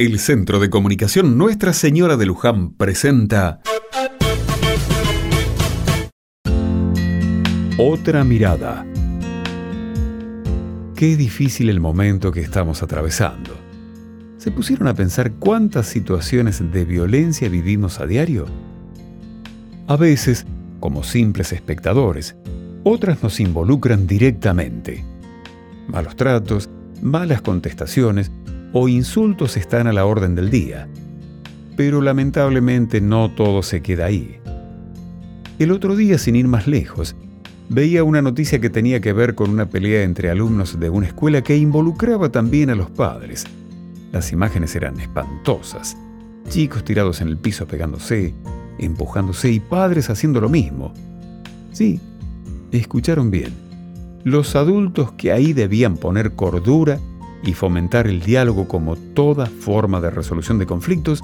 El Centro de Comunicación Nuestra Señora de Luján presenta Otra mirada. Qué difícil el momento que estamos atravesando. ¿Se pusieron a pensar cuántas situaciones de violencia vivimos a diario? A veces, como simples espectadores, otras nos involucran directamente. Malos tratos, malas contestaciones, o insultos están a la orden del día. Pero lamentablemente no todo se queda ahí. El otro día, sin ir más lejos, veía una noticia que tenía que ver con una pelea entre alumnos de una escuela que involucraba también a los padres. Las imágenes eran espantosas. Chicos tirados en el piso pegándose, empujándose y padres haciendo lo mismo. Sí, escucharon bien. Los adultos que ahí debían poner cordura y fomentar el diálogo como toda forma de resolución de conflictos,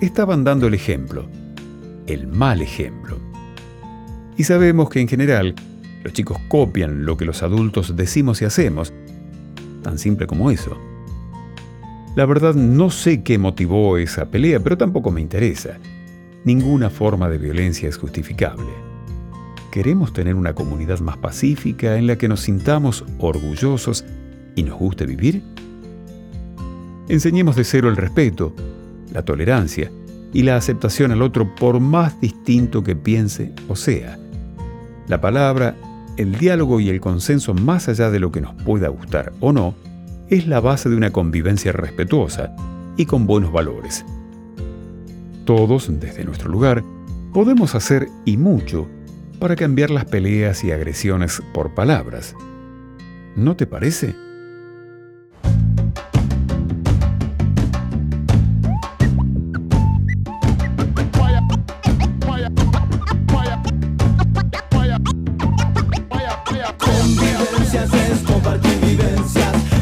estaban dando el ejemplo, el mal ejemplo. Y sabemos que en general los chicos copian lo que los adultos decimos y hacemos, tan simple como eso. La verdad no sé qué motivó esa pelea, pero tampoco me interesa. Ninguna forma de violencia es justificable. Queremos tener una comunidad más pacífica en la que nos sintamos orgullosos y nos guste vivir? Enseñemos de cero el respeto, la tolerancia y la aceptación al otro por más distinto que piense o sea. La palabra, el diálogo y el consenso más allá de lo que nos pueda gustar o no, es la base de una convivencia respetuosa y con buenos valores. Todos, desde nuestro lugar, podemos hacer y mucho para cambiar las peleas y agresiones por palabras. ¿No te parece?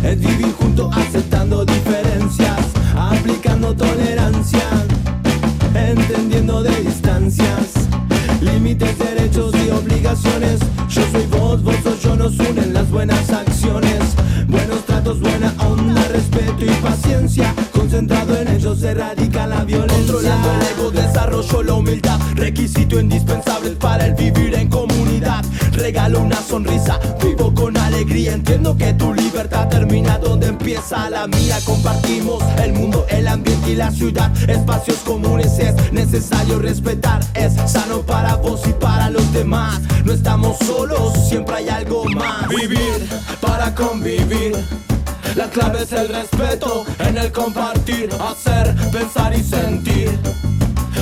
Es vivir junto aceptando diferencias, aplicando tolerancia, entendiendo de distancias, límites, derechos y obligaciones. Yo soy vos, vos sos yo, nos unen las buenas acciones, buenos tratos, buena onda, respeto y paciencia. Concentrado en ellos se radica la violencia. Controlando el ego, desarrollo la humildad, requisito indispensable para el vivir en comunidad. Regalo una sonrisa, alegría, entiendo que tu libertad termina donde empieza la mía. Compartimos el mundo, el ambiente y la ciudad, espacios comunes es necesario respetar, es sano para vos y para los demás. No estamos solos, siempre hay algo más. Vivir para convivir. La clave es el respeto en el compartir, hacer, pensar y sentir.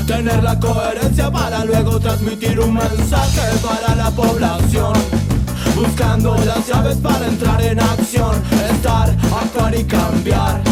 Tener la coherencia para luego transmitir un mensaje para la población. Buscando las llaves para entrar en acción, estar, actuar y cambiar.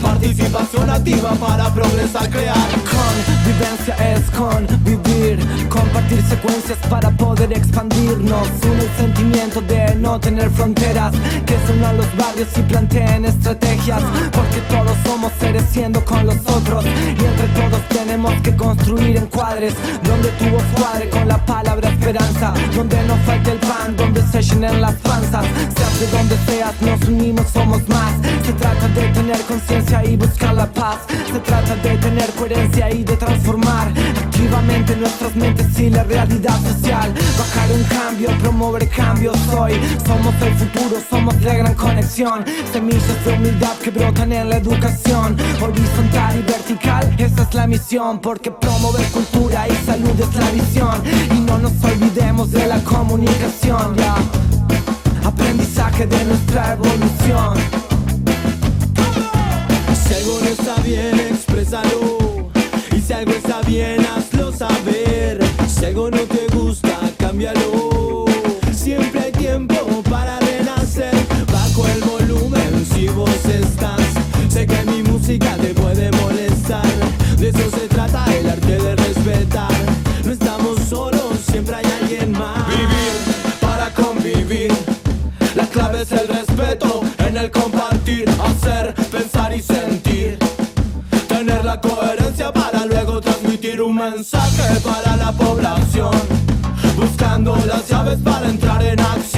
Participación activa para progresar, crear. Convivencia es convivir, compartir secuencias para poder expandirnos. Un sentimiento de no tener fronteras, que a los barrios y planteen estrategias. Porque todos somos seres siendo con los otros. Y entre todos tenemos que construir encuadres donde tu voz cuadre con la palabra Donde no falte el pan, donde se llenen las panzas. Seas de donde seas, nos unimos, somos más. Se trata de tener conciencia y buscar la paz. Se trata de tener coherencia y de transformar activamente nuestras mentes y la realidad social. Bajar un cambio, promover cambios hoy. Somos el futuro, somos la gran conexión. Semillas de humildad que brotan en la educación. Horizontal y vertical, esa es la misión. Porque promover cultura y salud es la visión. De la comunicación, ya. Aprendizaje de nuestra evolución. No está bien, mensaje para la población. Buscando las llaves para entrar en acción,